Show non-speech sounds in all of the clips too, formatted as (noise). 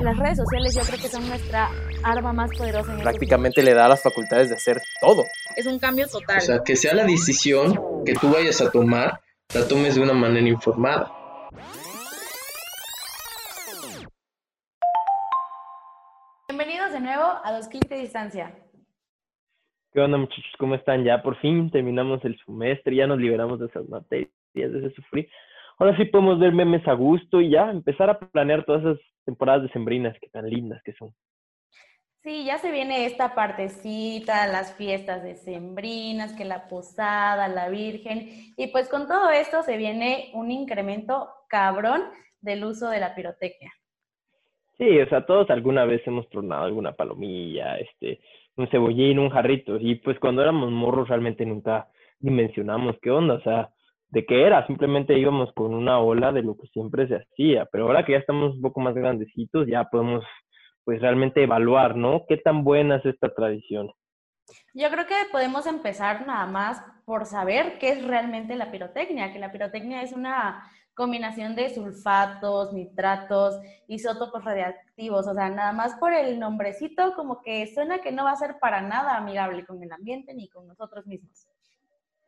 Las redes sociales yo creo que son nuestra arma más poderosa. En Prácticamente le da las facultades de hacer todo. Es un cambio total. O sea, que sea la decisión que tú vayas a tomar, la tomes de una manera informada. Bienvenidos de nuevo a Dos Clics de Distancia. ¿Qué onda muchachos? ¿Cómo están? Ya por fin terminamos el semestre, ya nos liberamos de esas materias, de ese sufrir. Ahora sí podemos ver memes a gusto y ya empezar a planear todas esas temporadas decembrinas que tan lindas que son. Sí, ya se viene esta partecita, las fiestas decembrinas, que la posada, la virgen, y pues con todo esto se viene un incremento cabrón del uso de la pirotecnia. Sí, o sea, todos alguna vez hemos tronado alguna palomilla, este, un cebollín, un jarrito, y pues cuando éramos morros realmente nunca dimensionamos qué onda, o sea, de qué era, simplemente íbamos con una ola de lo que siempre se hacía, pero ahora que ya estamos un poco más grandecitos, ya podemos pues realmente evaluar, ¿no? ¿Qué tan buena es esta tradición? Yo creo que podemos empezar nada más por saber qué es realmente la pirotecnia, que la pirotecnia es una combinación de sulfatos, nitratos, isótopos radiactivos, o sea, nada más por el nombrecito como que suena que no va a ser para nada amigable con el ambiente ni con nosotros mismos.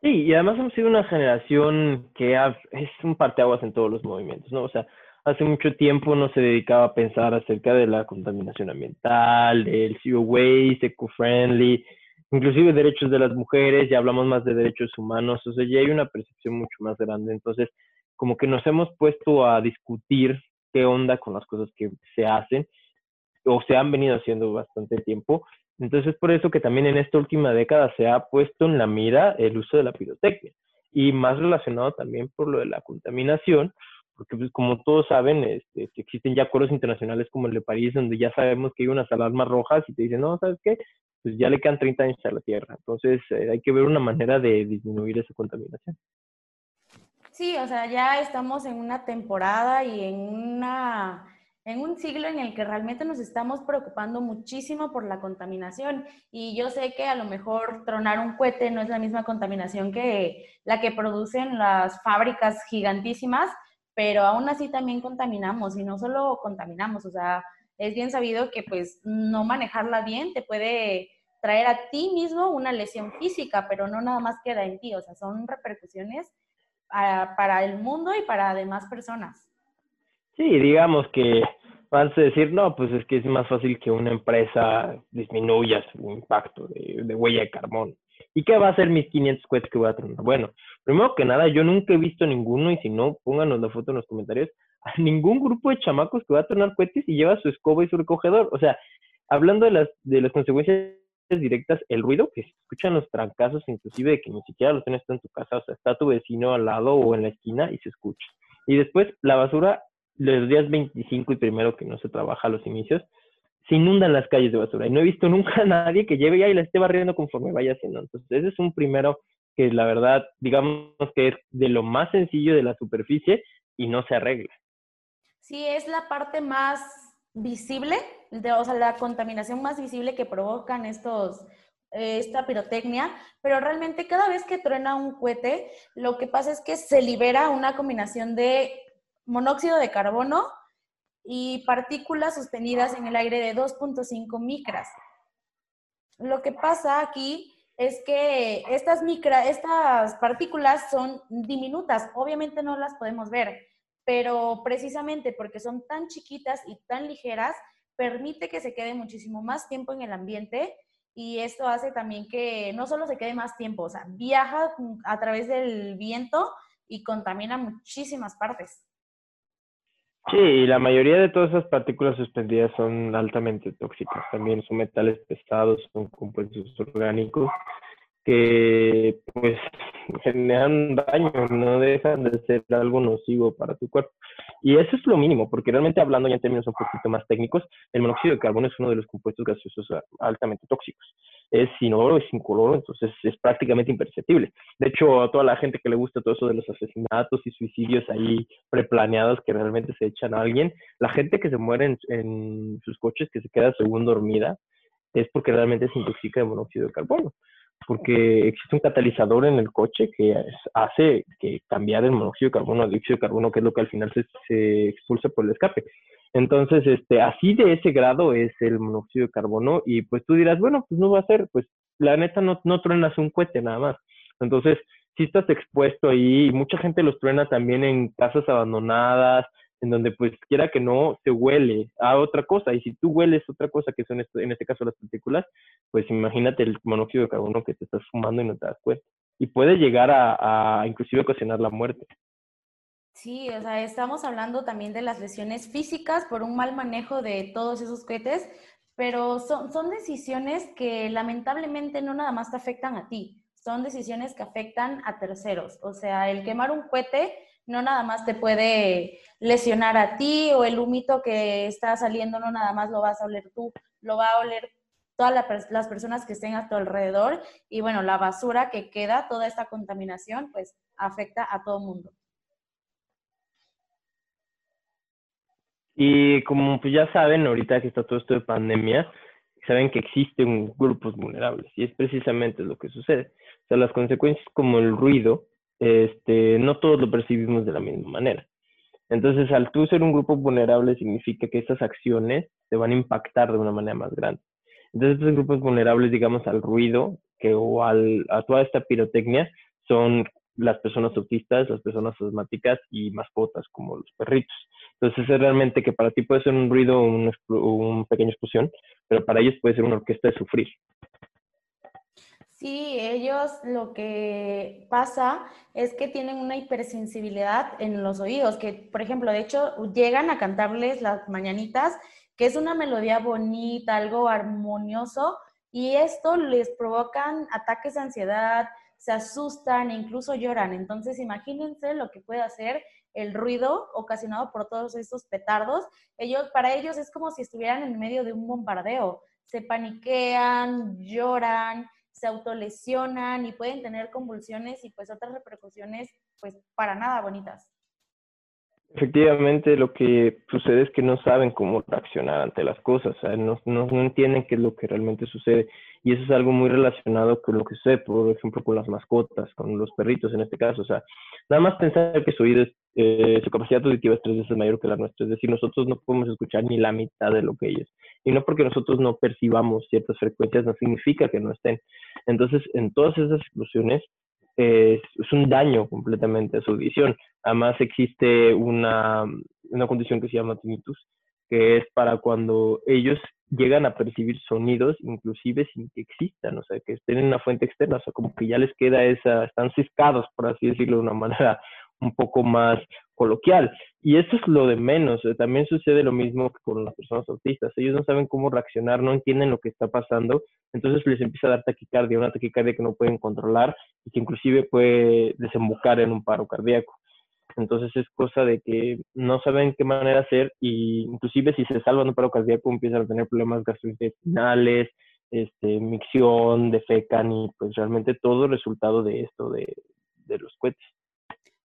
Sí, y además hemos sido una generación que es un parteaguas en todos los movimientos, ¿no? O sea, hace mucho tiempo no se dedicaba a pensar acerca de la contaminación ambiental, del zero waste, eco-friendly, inclusive derechos de las mujeres, ya hablamos más de derechos humanos, o sea, ya hay una percepción mucho más grande. Entonces, como que nos hemos puesto a discutir qué onda con las cosas que se hacen o se han venido haciendo bastante tiempo. Entonces, es por eso que también en esta última década se ha puesto en la mira el uso de la pirotecnia y más relacionado también por lo de la contaminación, porque pues como todos saben, este, existen ya acuerdos internacionales como el de París, donde ya sabemos que hay unas alarmas rojas y te dicen, no, ¿sabes qué? Pues ya le quedan 30 años a la Tierra. Entonces eh, hay que ver una manera de disminuir esa contaminación. Sí, o sea, ya estamos en una temporada y en una en un siglo en el que realmente nos estamos preocupando muchísimo por la contaminación. Y yo sé que a lo mejor tronar un cohete no es la misma contaminación que la que producen las fábricas gigantísimas, pero aún así también contaminamos y no solo contaminamos, o sea, es bien sabido que pues no manejarla bien te puede traer a ti mismo una lesión física, pero no nada más queda en ti, o sea, son repercusiones ah, para el mundo y para demás personas. Sí, digamos que vas a decir, no, pues es que es más fácil que una empresa disminuya su impacto de, de huella de carbono. ¿Y qué va a hacer mis 500 cohetes que voy a tener? Bueno, primero que nada, yo nunca he visto ninguno, y si no, pónganos la foto en los comentarios, a ningún grupo de chamacos que va a tronar cohetes y lleva su escoba y su recogedor. O sea, hablando de las, de las consecuencias directas, el ruido que se escuchan los trancazos, inclusive de que ni siquiera lo tienes en tu casa, o sea, está tu vecino al lado o en la esquina y se escucha. Y después, la basura, los días 25 y primero que no se trabaja a los inicios, se inundan las calles de basura. Y no he visto (laughs) nunca a nadie que lleve ya y la esté barriendo conforme vaya haciendo. Entonces, ese es un primero que la verdad, digamos que es de lo más sencillo de la superficie y no se arregla. Sí, es la parte más visible, de, o sea, la contaminación más visible que provocan estos, esta pirotecnia, pero realmente cada vez que truena un cohete, lo que pasa es que se libera una combinación de monóxido de carbono, y partículas suspendidas en el aire de 2.5 micras. Lo que pasa aquí es que estas, micra, estas partículas son diminutas, obviamente no las podemos ver, pero precisamente porque son tan chiquitas y tan ligeras, permite que se quede muchísimo más tiempo en el ambiente y esto hace también que no solo se quede más tiempo, o sea, viaja a través del viento y contamina muchísimas partes. Sí, la mayoría de todas esas partículas suspendidas son altamente tóxicas. También son metales pesados, son compuestos orgánicos que pues generan daño, no dejan de ser algo nocivo para tu cuerpo. Y eso es lo mínimo, porque realmente hablando ya en términos un poquito más técnicos, el monóxido de carbono es uno de los compuestos gaseosos altamente tóxicos. Es inodoro, es incoloro, entonces es prácticamente imperceptible. De hecho, a toda la gente que le gusta todo eso de los asesinatos y suicidios ahí preplaneados que realmente se echan a alguien, la gente que se muere en, en sus coches, que se queda según dormida, es porque realmente se intoxica de monóxido de carbono porque existe un catalizador en el coche que hace que cambiar el monóxido de carbono al dióxido de carbono, que es lo que al final se, se expulsa por el escape. Entonces, este, así de ese grado es el monóxido de carbono y pues tú dirás, bueno, pues no va a ser, pues la neta no, no truenas un cohete nada más. Entonces, si estás expuesto ahí y mucha gente los truena también en casas abandonadas, en donde pues quiera que no se huele a otra cosa y si tú hueles otra cosa que son en este caso las partículas, pues imagínate el monóxido de carbono que te estás fumando y no te das cuenta y puede llegar a, a inclusive ocasionar la muerte. Sí, o sea, estamos hablando también de las lesiones físicas por un mal manejo de todos esos cohetes, pero son, son decisiones que lamentablemente no nada más te afectan a ti, son decisiones que afectan a terceros. O sea, el quemar un cohete no nada más te puede lesionar a ti o el humito que está saliendo no nada más lo vas a oler tú, lo va a oler todas las personas que estén a tu alrededor y bueno, la basura que queda, toda esta contaminación, pues afecta a todo mundo. Y como pues ya saben, ahorita que está todo esto de pandemia, saben que existen grupos vulnerables y es precisamente lo que sucede. O sea, las consecuencias como el ruido, este, no todos lo percibimos de la misma manera. Entonces, al tú ser un grupo vulnerable significa que estas acciones te van a impactar de una manera más grande. Entonces, estos grupos vulnerables, digamos, al ruido que, o al, a toda esta pirotecnia son las personas autistas, las personas asmáticas y mascotas como los perritos. Entonces es realmente que para ti puede ser un ruido o una, un pequeña explosión, pero para ellos puede ser una orquesta de sufrir. Sí, ellos lo que pasa es que tienen una hipersensibilidad en los oídos, que por ejemplo, de hecho, llegan a cantarles las mañanitas, que es una melodía bonita, algo armonioso, y esto les provocan ataques de ansiedad, se asustan e incluso lloran. Entonces, imagínense lo que puede hacer el ruido ocasionado por todos estos petardos. Ellos, para ellos es como si estuvieran en medio de un bombardeo. Se paniquean, lloran, se autolesionan y pueden tener convulsiones y pues otras repercusiones pues para nada bonitas. Efectivamente, lo que sucede es que no saben cómo reaccionar ante las cosas, no, no, no, entienden qué es lo que realmente sucede. Y eso es algo muy relacionado con lo que sucede, por ejemplo, con las mascotas, con los perritos en este caso. O sea, nada más pensar que su oído, es, eh, su capacidad auditiva es tres veces mayor que la nuestra. Es decir, nosotros no podemos escuchar ni la mitad de lo que ellos. Y no porque nosotros no percibamos ciertas frecuencias, no significa que no estén. Entonces, en todas esas exclusiones, es, un daño completamente a su audición. Además existe una, una condición que se llama tinnitus, que es para cuando ellos llegan a percibir sonidos inclusive sin que existan, o sea, que estén en una fuente externa, o sea, como que ya les queda esa, están ciscados, por así decirlo de una (laughs) manera un poco más coloquial. Y eso es lo de menos. Eh, también sucede lo mismo con las personas autistas. Ellos no saben cómo reaccionar, no entienden lo que está pasando, entonces les empieza a dar taquicardia, una taquicardia que no pueden controlar y que inclusive puede desembocar en un paro cardíaco. Entonces es cosa de que no saben qué manera hacer y inclusive si se salvan un paro cardíaco empiezan a tener problemas gastrointestinales, este, micción, defecan y pues realmente todo resultado de esto, de, de los cohetes.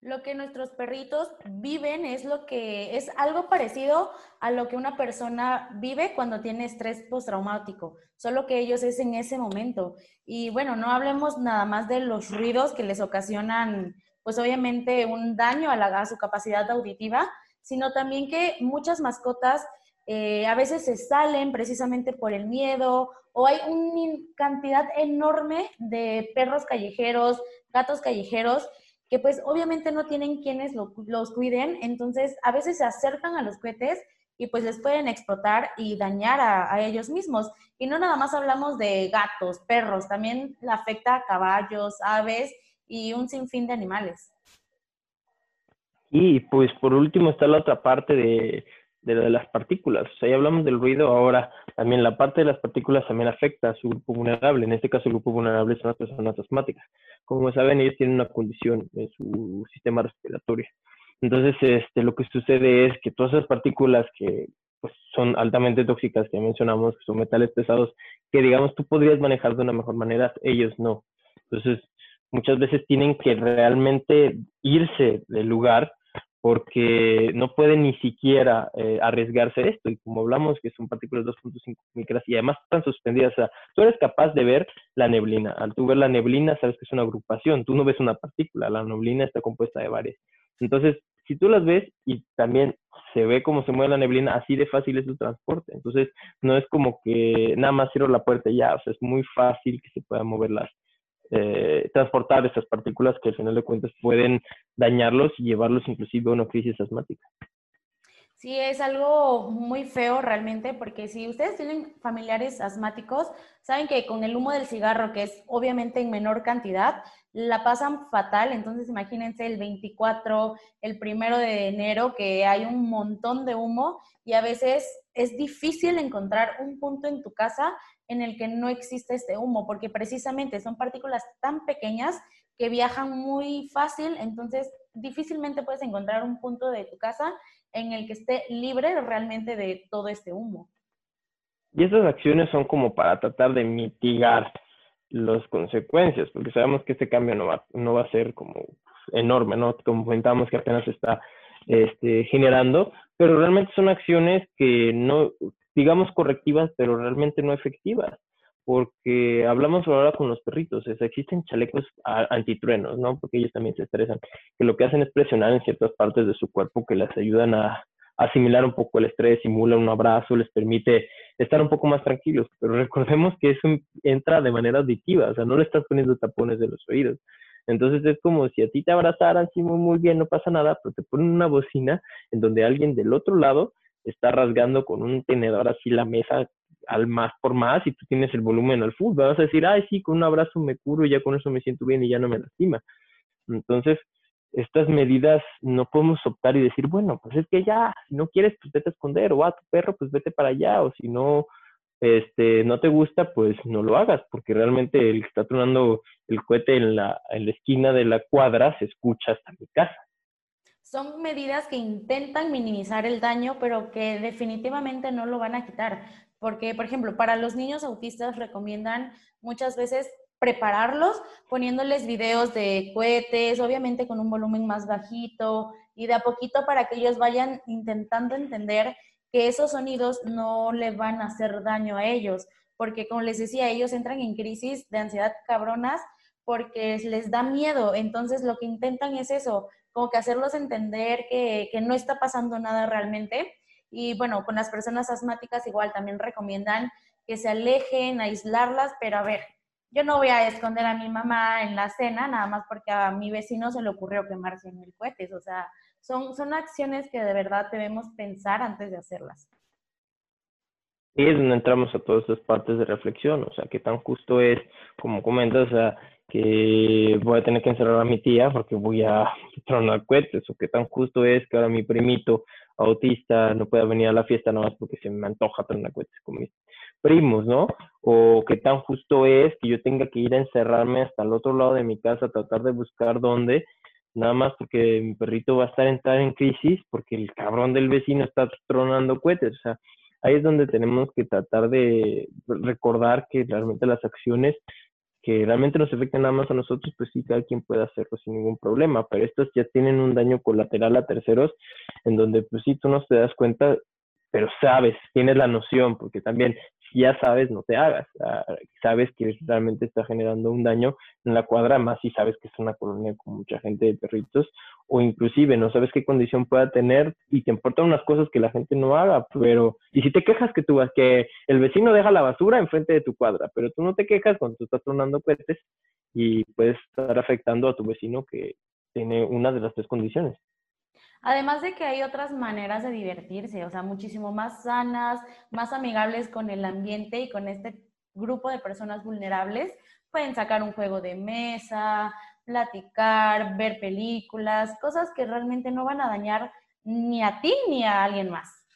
Lo que nuestros perritos viven es lo que es algo parecido a lo que una persona vive cuando tiene estrés postraumático, solo que ellos es en ese momento. Y bueno, no hablemos nada más de los ruidos que les ocasionan, pues obviamente un daño a, su capacidad auditiva, sino también que muchas mascotas eh, a veces se salen precisamente por el miedo o hay una cantidad enorme de perros callejeros, gatos callejeros que pues obviamente no tienen quienes los cuiden, entonces a veces se acercan a los cohetes y pues les pueden explotar y dañar a, ellos mismos. Y no nada más hablamos de gatos, perros, también afecta a caballos, aves y un sinfín de animales. Y pues por último está la otra parte de de, las partículas. O sea, ya hablamos del ruido, ahora también la parte de las partículas también afecta a su grupo vulnerable. En este caso, el grupo vulnerable son las personas asmáticas. Como saben, ellos tienen una condición en su sistema respiratorio. Entonces, este, lo que sucede es que todas esas partículas que pues, son altamente tóxicas, que mencionamos, que son metales pesados, que digamos tú podrías manejar de una mejor manera, ellos no. Entonces, muchas veces tienen que realmente irse del lugar porque no pueden ni siquiera eh, arriesgarse esto. Y como hablamos que son partículas 2.5 micras y además están suspendidas, o sea, tú eres capaz de ver la neblina. Al tú ver la neblina, sabes que es una agrupación, tú no ves una partícula, la neblina está compuesta de varias. Entonces, si tú las ves y también se ve cómo se mueve la neblina, así de fácil es el transporte. Entonces, no es como que nada más cierro la puerta y ya, o sea, es muy fácil que se puedan mover las, eh, transportar esas partículas que al final de cuentas pueden dañarlos y llevarlos inclusive a una crisis asmática. Sí, es algo muy feo realmente, porque si ustedes tienen familiares asmáticos, saben que con el humo del cigarro, que es obviamente en menor cantidad, la pasan fatal. Entonces imagínense el 24, el primero de enero, que hay un montón de humo y a veces es difícil encontrar un punto en tu casa en el que no existe este humo, porque precisamente son partículas tan pequeñas que viajan muy fácil, entonces difícilmente puedes encontrar un punto de tu casa en el que esté libre realmente de todo este humo. Y estas acciones son como para tratar de mitigar las consecuencias, porque sabemos que este cambio no va, no va a ser como enorme, ¿no? Como comentamos que apenas está este, generando, pero realmente son acciones que no, digamos correctivas, pero realmente no efectivas porque hablamos ahora con los perritos, o existen chalecos antitruenos, ¿no? Porque ellos también se estresan, que lo que hacen es presionar en ciertas partes de su cuerpo que les ayudan a, asimilar un poco el estrés, simula un abrazo, les permite estar un poco más tranquilos, pero recordemos que eso entra de manera auditiva, o sea, no le estás poniendo tapones de los oídos. Entonces es como si a ti te abrazaran, sí, muy, muy bien, no pasa nada, pero te ponen una bocina en donde alguien del otro lado está rasgando con un tenedor así la mesa al más por más y tú tienes el volumen al full, vas a decir, ay, sí, con un abrazo me curo y ya con eso me siento bien y ya no me lastima. Entonces, estas medidas no podemos optar y decir, bueno, pues es que ya, si no quieres, pues vete a esconder, o a tu perro, pues vete para allá, o si no, este, no te gusta, pues no lo hagas, porque realmente el que está tronando el cohete en la, en la esquina de la cuadra se escucha hasta mi casa. Son medidas que intentan minimizar el daño, pero que definitivamente no lo van a quitar. Porque, por ejemplo, para los niños autistas recomiendan muchas veces prepararlos poniéndoles videos de cohetes, obviamente con un volumen más bajito y de a poquito para que ellos vayan intentando entender que esos sonidos no le van a hacer daño a ellos, porque como les decía, ellos entran en crisis de ansiedad cabronas porque les da miedo, entonces lo que intentan es eso, como que hacerlos entender que, que no está pasando nada realmente y bueno, con las personas asmáticas igual también recomiendan que se alejen, aislarlas, pero a ver, yo no voy a esconder a mi mamá en la cena nada más porque a mi vecino se le ocurrió quemarse en el cohetes. O sea, son, son acciones que de verdad debemos pensar antes de hacerlas. Y es donde entramos a todas esas partes de reflexión, o sea, qué tan justo es, como comentas, o sea, que voy a tener que encerrar a mi tía porque voy a (laughs) tronar cohetes, o qué tan justo es que ahora mi primito autista no pueda venir a la fiesta nada más porque se me antoja tronar cohetes con mis primos, ¿no? O qué tan justo es que yo tenga que ir a encerrarme hasta el otro lado de mi casa, a tratar de buscar dónde, nada más porque mi perrito va a estar entrar en crisis porque el cabrón del vecino está tronando cohetes, o sea, ahí es donde tenemos que tratar de recordar que realmente las acciones que realmente nos afectan nada más a nosotros, pues sí, cada quien puede hacerlo sin ningún problema, pero estos ya tienen un daño colateral a terceros, en donde pues sí, tú no te das cuenta, pero sabes, tienes la noción, porque también ya sabes, no te hagas. Ah, sabes que realmente está generando un daño en la cuadra, más si sabes que es una colonia con mucha gente de perritos, o inclusive no sabes qué condición pueda tener y te importan unas cosas que la gente no haga, pero, y si te quejas que tú vas, que el vecino deja la basura enfrente de tu cuadra, pero tú no te quejas cuando tú estás tronando cohetes y puedes estar afectando a tu vecino que tiene una de las tres condiciones. Además de que hay otras maneras de divertirse, o sea, muchísimo más sanas, más amigables con el ambiente y con este grupo de personas vulnerables. Pueden sacar un juego de mesa, platicar, ver películas, cosas que realmente no van a dañar ni a ti ni a alguien más.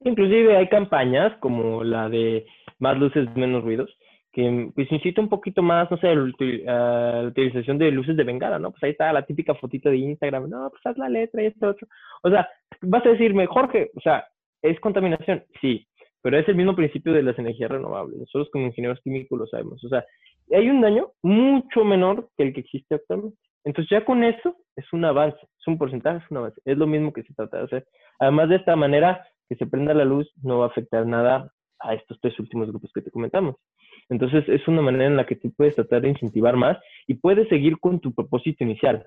Inclusive hay campañas como la de más luces, menos ruidos, que pues incita un poquito más, no sé, a la utilización de luces de bengala, ¿no? Pues ahí está la típica fotito de Instagram, no, pues haz la letra y esto otro. O sea, vas a decirme, Jorge, o sea, ¿es contaminación? Sí, pero es el mismo principio de las energías renovables. Nosotros como ingenieros químicos lo sabemos. O sea, hay un daño mucho menor que el que existe actualmente. Entonces ya con eso es un avance, es un porcentaje, es un avance. Es lo mismo que se trata de hacer. Además de esta manera, que se prenda la luz no va a afectar nada a estos tres últimos grupos que te comentamos. Entonces es una manera en la que tú puedes tratar de incentivar más y puedes seguir con tu propósito inicial.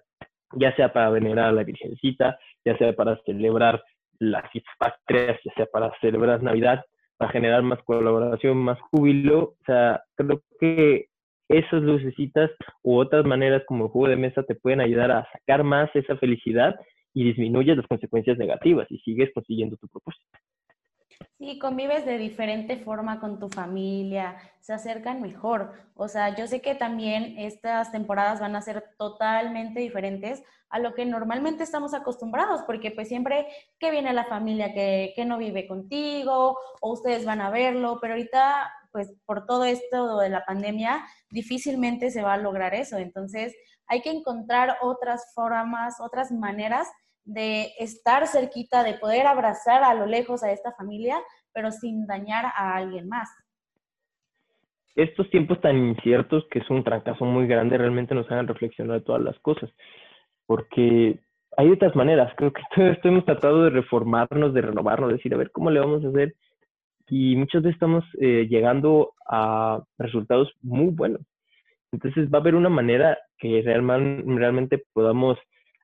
ya sea para venerar a la Virgencita, ya sea para celebrar las patrias, ya sea para celebrar Navidad, para generar más colaboración, más júbilo. O sea, creo que esas lucecitas u otras maneras como el juego de mesa te pueden ayudar a sacar más esa felicidad y disminuyes las consecuencias negativas y sigues consiguiendo tu propósito. Sí, convives de diferente forma con tu familia, se acercan mejor. O sea, yo sé que también estas temporadas van a ser totalmente diferentes a lo que normalmente estamos acostumbrados, porque pues siempre que viene la familia que, que no vive contigo o ustedes van a verlo, pero ahorita pues por todo esto de la pandemia difícilmente se va a lograr eso. Entonces hay que encontrar otras formas, otras maneras de estar cerquita, de poder abrazar a lo lejos a esta familia, pero sin dañar a alguien más. Estos tiempos tan inciertos, que es un trancazo muy grande, realmente nos hagan reflexionar todas las cosas, porque hay otras maneras, creo que (laughs) todo esto hemos tratado de reformarnos, de renovarnos, de decir, a ver, ¿cómo le vamos a hacer? Y muchas veces estamos eh, llegando a resultados muy buenos. Entonces va a haber una manera que realmente podamos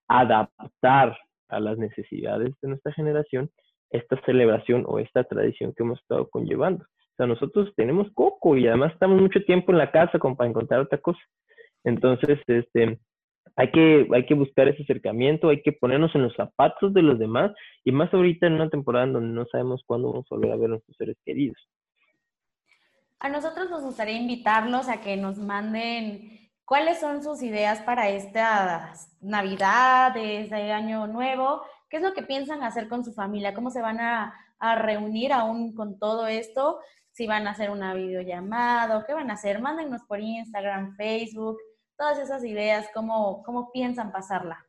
adaptar a las necesidades de nuestra generación esta celebración o esta tradición que hemos estado conllevando. O sea, nosotros tenemos coco y además estamos mucho tiempo en la casa como para encontrar otra cosa. Entonces, este, hay que, hay que buscar ese acercamiento, hay que ponernos en los zapatos de los demás y más ahorita en una temporada donde no sabemos cuándo vamos a volver a ver a nuestros seres queridos. A nosotros nos gustaría invitarlos a que nos manden ¿Cuáles son sus ideas para esta Navidad, este año nuevo? ¿Qué es lo que piensan hacer con su familia? ¿Cómo se van a, reunir aún con todo esto? Si van a hacer una videollamada, ¿qué van a hacer? Mándennos por Instagram, Facebook, todas esas ideas, ¿cómo, cómo piensan pasarla?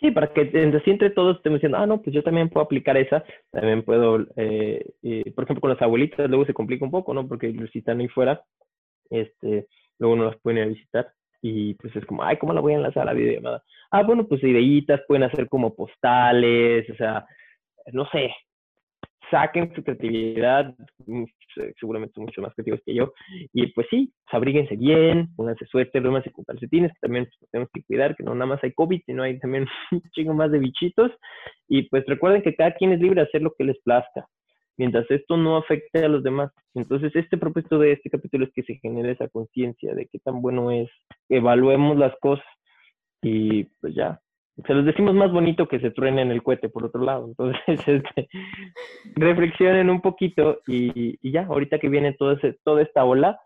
Sí, para que entre todos estemos diciendo, ah, no, pues yo también puedo aplicar esa, también puedo, eh, eh, por ejemplo, con las abuelitas luego se complica un poco, ¿no? Porque si están ahí fuera, este, luego no las pueden a visitar y pues es como, ay, ¿cómo la voy a enlazar a la videollamada? Ah, bueno, pues ideitas, pueden hacer como postales, o sea, no sé, saquen su creatividad, mm, seguramente son mucho más creativos que yo, y pues sí, abríguense bien, pónganse suerte, duérmanse con calcetines, que también pues, tenemos que cuidar, que no nada más hay COVID, sino hay también (laughs) un chingo más de bichitos, y pues recuerden que cada quien es libre de hacer lo que les plazca, mientras esto no afecte a los demás. Entonces, este propósito de este capítulo es que se genere esa conciencia de qué tan bueno es, evaluemos las cosas y pues ya, se los decimos más bonito que se truene en el cohete, por otro lado. Entonces, (laughs) este, reflexionen un poquito y, ya, ahorita que viene todo ese, toda esta ola,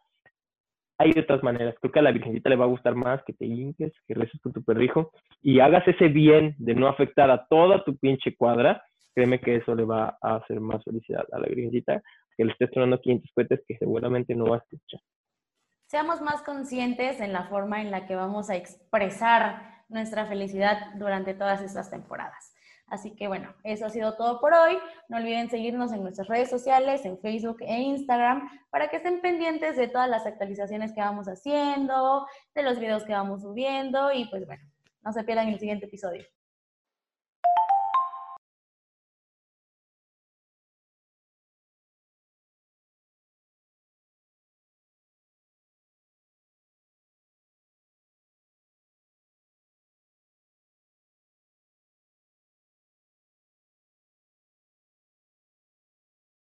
hay otras maneras. Creo que a la Virgencita le va a gustar más que te hinques, que reces con tu perrijo y hagas ese bien de no afectar a toda tu pinche cuadra créeme que eso le va a hacer más felicidad a la Virgencita que le esté tronando 500 cohetes que seguramente no va a escuchar. Seamos más conscientes en la forma en la que vamos a expresar nuestra felicidad durante todas estas temporadas. Así que bueno, eso ha sido todo por hoy. No olviden seguirnos en nuestras redes sociales, en Facebook e Instagram, para que estén pendientes de todas las actualizaciones que vamos haciendo, de los videos que vamos subiendo y pues bueno, no se pierdan el siguiente episodio.